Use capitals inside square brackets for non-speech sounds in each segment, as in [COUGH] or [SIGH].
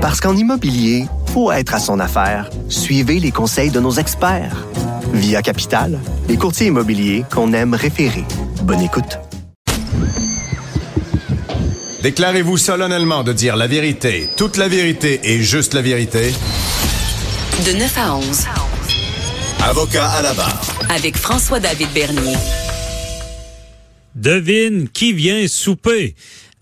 Parce qu'en immobilier, faut être à son affaire. Suivez les conseils de nos experts. Via Capital, les courtiers immobiliers qu'on aime référer. Bonne écoute. Déclarez-vous solennellement de dire la vérité, toute la vérité et juste la vérité. De 9 à 11. Avocat à la barre. Avec François-David Bernier. Devine qui vient souper.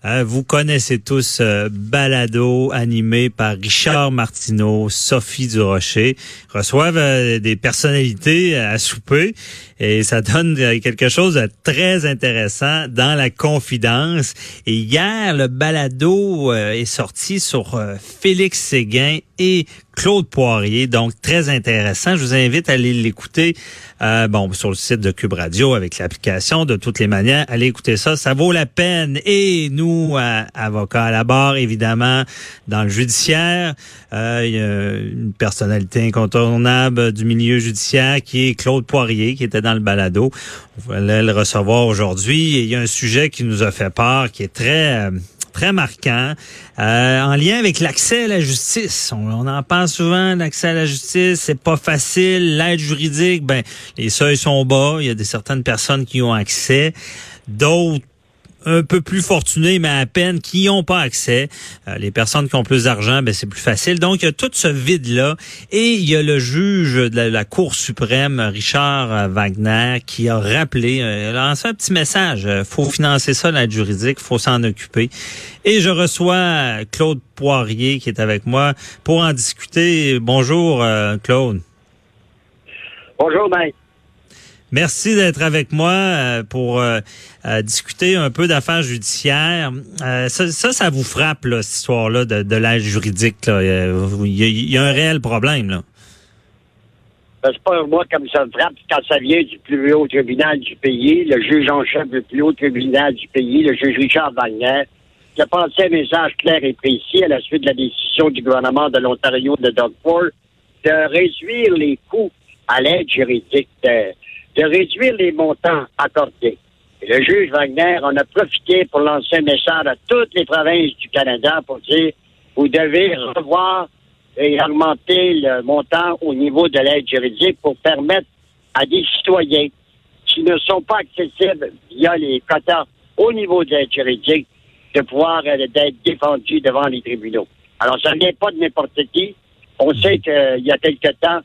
Euh, vous connaissez tous euh, Balado animé par Richard Martineau, Sophie Durocher, reçoivent euh, des personnalités à souper et ça donne quelque chose de très intéressant dans la confidence. Et hier, le Balado est sorti sur Félix Séguin et Claude Poirier, donc très intéressant. Je vous invite à aller l'écouter euh, bon sur le site de Cube Radio avec l'application. De toutes les manières, allez écouter ça, ça vaut la peine. Et nous, avocats à la barre, évidemment, dans le judiciaire, euh, il y a une personnalité incontournable du milieu judiciaire qui est Claude Poirier, qui était dans le balado. On va le recevoir aujourd'hui. Il y a un sujet qui nous a fait peur, qui est très très marquant, euh, en lien avec l'accès à la justice. On, en parle souvent, l'accès à la justice, c'est pas facile. L'aide juridique, ben les seuils sont bas. Il y a des certaines personnes qui ont accès, d'autres un peu plus fortunés, mais à peine, qui n'ont pas accès. Euh, les personnes qui ont plus d'argent, ben, c'est plus facile. Donc, il y a tout ce vide-là. Et il y a le juge de la, Cour suprême, Richard euh, Wagner, qui a rappelé, euh, lancé un petit message. Euh, faut financer ça, l'aide juridique, faut s'en occuper. Et je reçois Claude Poirier, qui est avec moi, pour en discuter. Bonjour, Claude. Bonjour, Mike. Merci d'être avec moi euh, pour euh, euh, discuter un peu d'affaires judiciaires. Ça, ça, vous frappe, là, cette histoire-là de, de l'aide juridique. Là. Il, y a, un réel problème. Là. Ben, c'est pas moi comme ça me frappe quand ça vient du plus haut tribunal du pays, le juge en chef du plus haut tribunal du pays, le juge Richard Wagner, qui a passé un message clair et précis à la suite de la décision du gouvernement de l'Ontario de Doug Ford de réduire les coûts à l'aide juridique de réduire les montants accordés. le juge Wagner en a profité pour lancer un message à toutes les provinces du Canada pour dire vous devez revoir et augmenter le montant au niveau de l'aide juridique pour permettre à des citoyens qui ne sont pas accessibles via les quotas au niveau de l'aide juridique de pouvoir euh, être défendus devant les tribunaux. Alors, ça ne vient pas de n'importe qui. On sait qu'il y a quelque temps,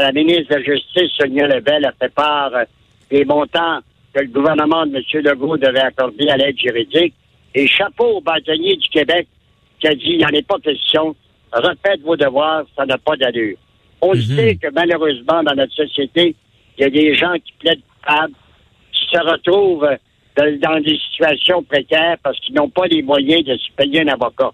la ministre de la Justice, Sonia Lebel, a fait part euh, des montants que le gouvernement de M. Legault devait accorder à l'aide juridique. Et chapeau au bâtonnier du Québec qui a dit, il n'y en est pas question, refaites vos devoirs, ça n'a pas d'allure. On mhm. sait que malheureusement, dans notre société, il y a des gens qui plaident coupables, qui se retrouvent dans, des situations précaires parce qu'ils n'ont pas les moyens de se payer un avocat.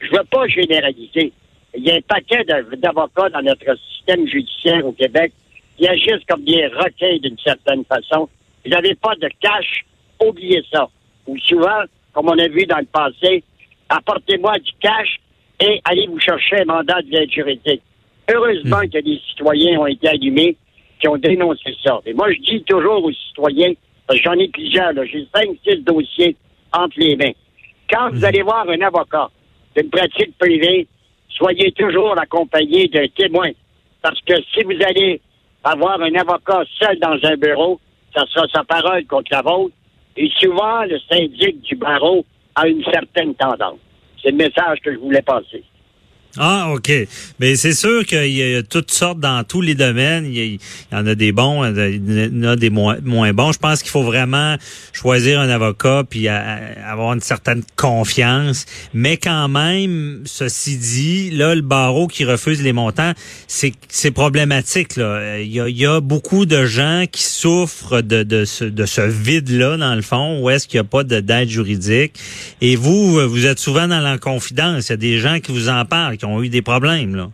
Je ne veux pas généraliser. Il y a un paquet d'avocats dans notre système judiciaire au Québec qui agissent comme des requins d'une certaine façon. Vous n'avez pas de cash, oubliez ça. Ou souvent, comme on a vu dans le passé, apportez-moi du cash et allez vous chercher un mandat de l'aide juridique. Heureusement hmm. que des citoyens ont été allumés qui ont dénoncé ça. Et moi, je dis toujours aux citoyens, j'en ai plusieurs, j'ai cinq, six dossiers entre les mains. Quand vous hmm. allez voir un avocat d'une pratique privée, soyez toujours accompagné d'un témoin. Parce que si vous allez avoir un avocat seul dans un bureau, ça sera sa parole contre la vôtre. Et souvent, le syndic du barreau a une certaine tendance. C'est le message que je voulais passer. Ah, OK. Mais c'est sûr qu'il y a toutes sortes dans tous les domaines. Il y, en a des bons, il y en a des moins, bons. Je pense qu'il faut vraiment choisir un avocat puis avoir une certaine confiance. Mais quand même, ceci dit, là, le barreau qui refuse les montants, c'est problématique. Là. Il, y a, beaucoup de gens qui souffrent de, de ce, de ce vide-là, dans le fond, où est-ce qu'il n'y a pas d'aide juridique. Et vous, vous êtes souvent dans la confidence. Il y a des gens qui vous en parlent qui ont eu des problèmes, là.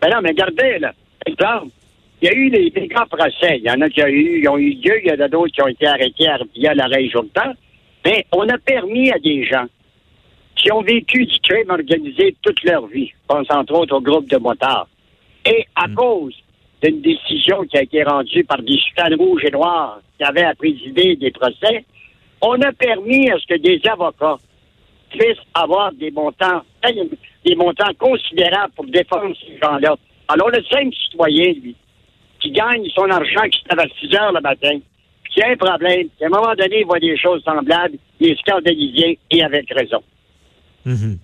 Ben non, mais regardez, là, exemple, il y a eu des, grands procès. Il y en a qui ont eu, ont eu lieu, il y en a d'autres qui ont été arrêtés via l'arrêt jour temps. Mais on a permis à des gens qui ont vécu du crime organisé toute leur vie, je pense entre autres au groupe de motards, et à hmm. cause d'une décision qui a été rendue par des chicanes rouges et noirs qui avaient à présider des procès, on a permis à ce que des avocats puisse avoir des montants, des montants considérables pour défendre ces gens-là. Alors, le simple citoyen, lui, qui gagne son argent, qui se lève à 6 heures le matin, puis qui a un problème, à un moment donné, il voit des choses semblables, il est scandalisé et avec raison. Mhm.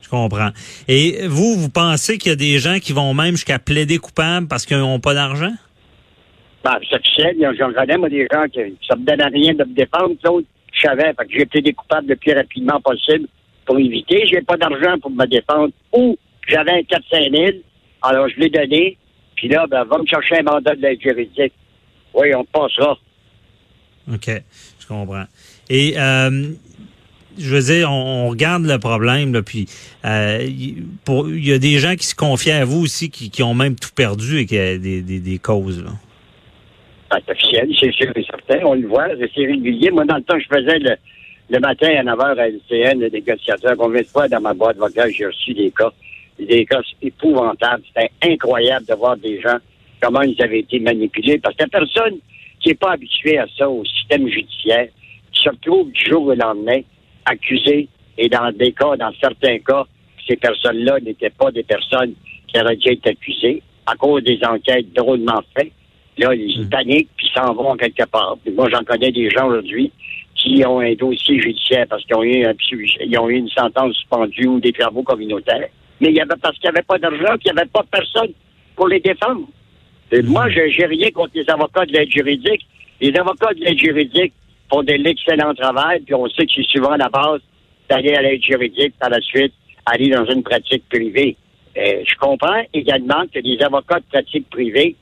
Je comprends. Et vous, vous pensez qu'il y a des gens qui vont même jusqu'à plaider coupable parce qu'ils n'ont pas d'argent? Ben, c'est officiel. J'en connais, moi, des gens qui ça me donne à rien de me défendre. Claude, je savais. Fait que j'ai plaidé coupable le plus rapidement possible pour éviter. J'ai pas d'argent pour me défendre. Ou j'avais un 4-5 000. Alors, je l'ai donné. Puis là, ben, va me chercher un mandat de l'aide juridique. Oui, on passera. OK. Je comprends. Et, euh, je veux dire, on, regarde le problème, là, puis euh, il y a des gens qui se confient à vous aussi, qui, ont même tout perdu et qui ont des, des, des causes. Là. C'est officiel, c'est sûr et certain. On le voit, c'est régulier. Moi, dans le temps, je faisais le, le matin à 9 h à LCN, le négociateur. Combien de fois dans ma boîte vocale, j'ai reçu des cas, des cas épouvantables. C'était incroyable de voir des gens, comment ils avaient été manipulés. Parce que la personne qui n'est pas habituée à ça, au système judiciaire, qui se retrouve du jour au lendemain accusée, et dans des cas, dans certains cas, ces personnes-là n'étaient pas des personnes qui auraient déjà été accusées à cause des enquêtes drôlement faites. Là, ils paniquent puis s'en vont quelque part. moi, j'en connais des gens aujourd'hui qui ont un dossier judiciaire parce qu'ils ont eu ils ont eu une sentence suspendue ou des travaux communautaires. Mais il y avait parce qu'il n'y avait pas d'argent, qu'il n'y avait pas personne pour les défendre. Et moi, j'ai rien contre les avocats de l'aide juridique. Les avocats de l'aide juridique font de l'excellent travail, puis on sait que c'est souvent la base d'aller à l'aide juridique, par la suite, aller dans une pratique privée. Euh, je comprends également que les avocats de pratique privée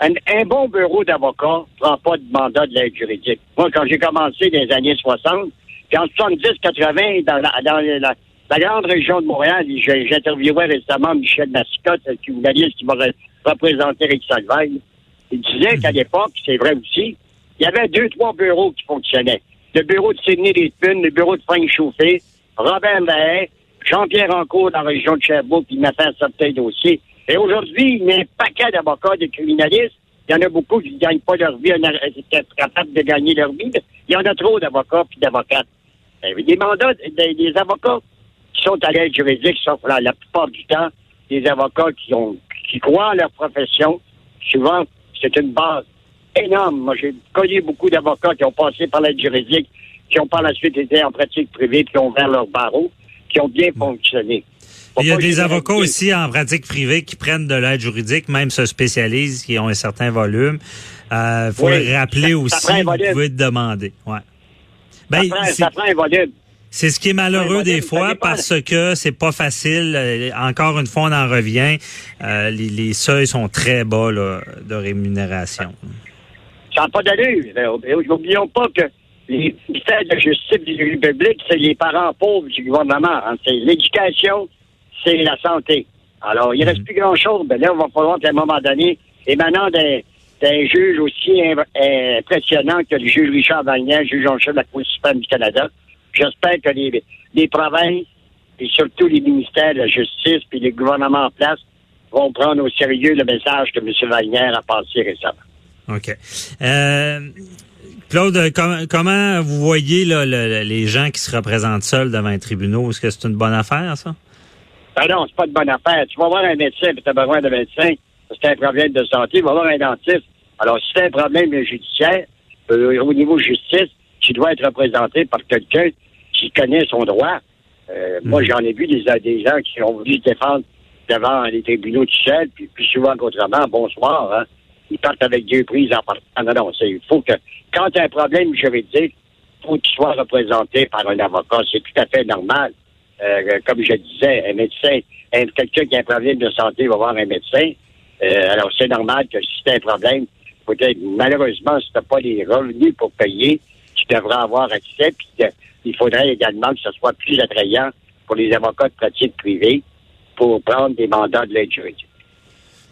un, bon bureau d'avocat prend pas de mandat de l'aide juridique. Moi, quand j'ai commencé dans les années 60, puis en 70-80, dans, la, grande région de Montréal, j'interviewais récemment Michel Massicotte, qui qui m'a représenté Rick Salveille. Il disait qu'à l'époque, c'est vrai aussi, il y avait deux, trois bureaux qui fonctionnaient. Le bureau de Sidney Rispin, le bureau de Frank Chauffé, Robert Mahay, Jean-Pierre Rancourt dans la région de Sherbrooke, qui m'a fait un certain dossier. Et aujourd'hui, il y a un paquet d'avocats, de criminalistes. Il y en a beaucoup qui ne gagnent pas leur vie, qui sont capables de gagner leur vie. il y en a trop d'avocats et d'avocates. Des mandats, des, avocats qui sont à l'aide juridique, sauf la, la plupart du temps, des avocats qui ont qui croient en leur profession. Souvent, c'est une base énorme. Moi, j'ai connu beaucoup d'avocats qui ont passé par l'aide juridique, qui ont par la suite été en pratique privée, qui ont ouvert leur barreau, qui ont bien fonctionné. Il y a des avocats aussi en pratique privée qui prennent de l'aide juridique, même se spécialisent, qui ont un certain volume. Il euh, faut le rappeler aussi, vous pouvez demander. Ouais. Ben, ça, prend, un volume. C'est ce qui est malheureux des fois parce que c'est pas facile. Euh, encore une fois, on en revient. Euh, les, seuils sont très bas de rémunération. Ça n'a pas d'allure. N'oublions pas que les ministères de justice du public, c'est les parents pauvres du gouvernement. Hein. C'est l'éducation, c'est la santé. Alors, il ne reste mhm. plus grand-chose. Ben là, il va falloir qu'à un moment donné, émanant d'un, juge aussi impressionnant que le juge Richard Wagner, juge en chef de la Cour suprême du Canada, j'espère que les, les provinces et surtout les ministères de la justice puis les gouvernements en place vont prendre au sérieux le message que M. Wagner a passé récemment. OK. Euh, Claude, comment vous voyez les gens qui se représentent seuls devant un tribunal? Est-ce que c'est une bonne affaire, ça? Ben non, c'est pas une bonne affaire. Tu vas voir un médecin, puis tu as besoin de médecin, c'est un problème de santé. Tu vas voir un dentiste. Alors, si c'est un problème judiciaire, euh, au niveau justice, tu dois être représenté par quelqu'un qui connaît son droit. Euh, Moi, hmm. j'en ai vu des, des gens qui ont voulu se défendre devant les tribunaux du ciel, puis plus souvent qu'autrement, bonsoir, hein. Ils partent avec deux prises en partant. Non, non, il faut que, quand tu as un problème juridique, il faut que tu sois représenté par un avocat. C'est tout à fait normal. Euh, comme je disais, un médecin, quelqu'un qui a un problème de santé va voir un médecin. Euh, alors, c'est normal que si tu as un problème, peut-être, malheureusement, si tu n'as pas les revenus pour payer, tu devras avoir accès. Puis, euh, il faudrait également que ce soit plus attrayant pour les avocats de pratique privée pour prendre des mandats de l'aide juridique.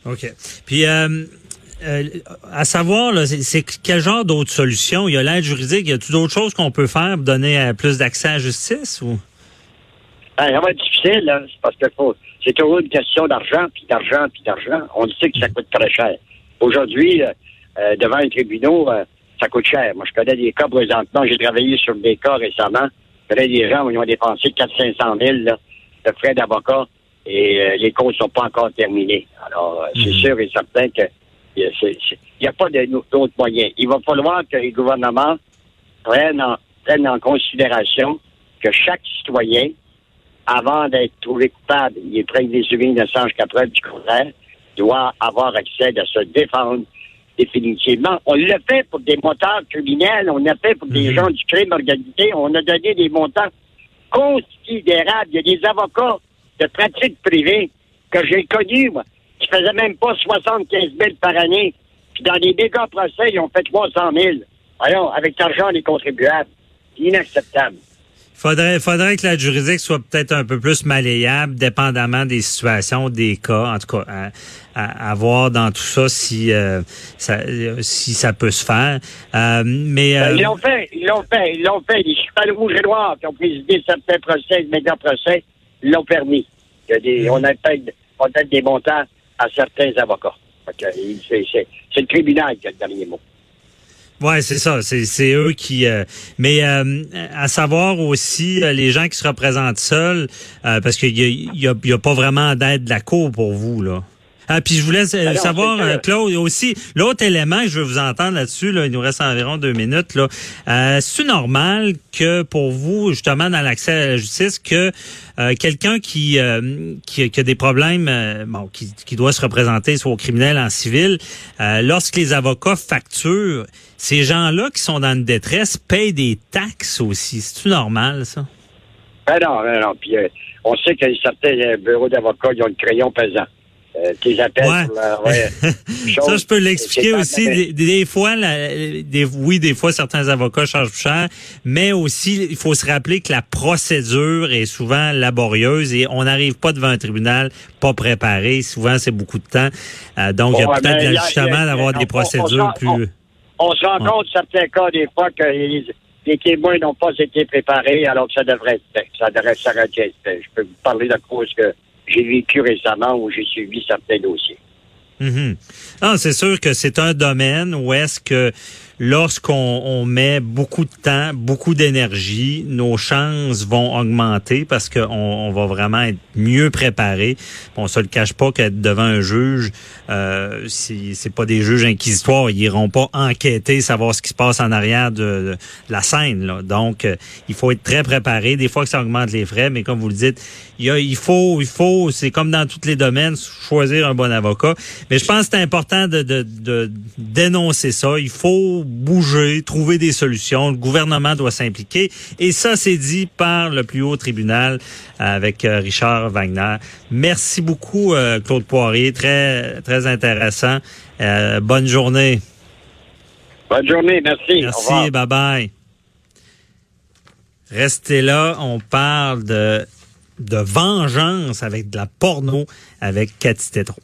OK. Puis, à savoir, c'est quel genre d'autres solutions? Il y a l'aide juridique, y a-t-il d'autres choses qu'on peut faire pour donner plus d'accès à la justice? Ou? Ben, ça va être difficile, là, parce que c'est toujours une question d'argent, puis d'argent, puis d'argent. On sait que ça coûte très cher. Aujourd'hui, euh, euh, devant un tribunal, euh, ça coûte cher. Moi, je connais des cas présentement. J'ai travaillé sur des cas récemment. connais des gens qui ont dépensé 400-500 000 là, de frais d'avocat et euh, les causes sont pas encore terminées. Alors, euh, c'est Mhm. sûr et certain que il n'y a pas de- d'autres moyens. Il va falloir que les gouvernements prennent en, prennent en considération que chaque citoyen, avant d'être trouvé coupable, il est prêt des innocents jusqu'à preuve du contraire, doit avoir accès de se défendre définitivement. On l'a fait pour des motards criminels, on l'a fait pour des Mhm. gens du crime organisé, on a donné des montants considérables. Il y a des avocats de pratique privée que j'ai connus, moi, qui faisaient même pas 75 000 par année. Puis dans des méga procès, ils ont fait 300 000. Voyons, avec l'argent des contribuables. C'est inacceptable. Faudrait, faudrait que la juridique soit peut-être un peu plus malléable, dépendamment des situations, des cas, en tout cas, à, à, à voir dans tout ça si euh, ça, si ça peut se faire. Euh, mais euh, Ils l'ont fait, ils l'ont fait, ils l'ont fait. Les chevals rouges et noirs qui ont présidé certains procès, méga procès, ils l'ont permis. Il y a des, on, a fait, on donne des montants à certains avocats. C'est le tribunal qui a le dernier mot. Ouais, c'est ça. C'est, eux qui. euh, mais euh, à savoir aussi euh, les gens qui se représentent seuls, euh, parce qu'il y a, y a, y a pas vraiment d'aide de la cour pour vous là. Ah, puis je voulais euh, non, savoir, euh, Claude, aussi, l'autre élément que je veux vous entendre là-dessus, là, il nous reste environ deux minutes, là. Euh, c'est normal que pour vous, justement, dans l'accès à la justice, que euh, quelqu'un qui, euh, qui, qui a des problèmes, euh, bon, qui, qui doit se représenter soit au criminel, en civil, euh, lorsque les avocats facturent, ces gens-là qui sont dans une détresse payent des taxes aussi. C'est-tu normal, ça? Ben non, ben non. Puis euh, on sait que certains bureaux d'avocats, ils ont le crayon pesant. Euh, tes appels Ouais. pour leur, ouais, [LAUGHS] Ça, je peux l'expliquer aussi. Des, des fois, la- des, oui, des fois, certains avocats chargent plus cher, mais aussi, il faut se rappeler que la procédure est souvent laborieuse et on n'arrive pas devant un tribunal pas préparé. Souvent, c'est beaucoup de temps. Euh, donc, il y a Bon, peut-être il y a- a- d'avoir des on- on procédures plus... On se rend Ouais. compte, certains cas, des fois, que les, les témoins n'ont pas été préparés, alors que ça devrait être fait. Ça devrait s'arrêter. Je peux vous parler de cause que j'ai vécu récemment où j'ai suivi certains dossiers. Mhm. Ah, c'est sûr que c'est un domaine où est-ce que lorsqu'on on met beaucoup de temps, beaucoup d'énergie, nos chances vont augmenter parce qu'on on va vraiment être mieux préparé. On se le cache pas qu'être devant un juge, euh, c'est pas des juges inquisitoires, ils iront pas enquêter, savoir ce qui se passe en arrière de, de la scène. Là. Donc, euh, il faut être très préparé. Des fois que ça augmente les frais, mais comme vous le dites, il, y a, il faut, il faut, c'est comme dans tous les domaines, choisir un bon avocat. Mais je pense que c'est important de, de, de dénoncer ça. Il faut bouger, trouver des solutions. Le gouvernement doit s'impliquer. Et ça, c'est dit par le plus haut tribunal avec euh, Richard Wagner. Merci beaucoup, euh, Claude Poirier. Très, très intéressant. Euh, bonne journée. Bonne journée, merci. Merci, bye bye. Restez là, on parle de, de vengeance avec de la porno avec Cathy Tétro.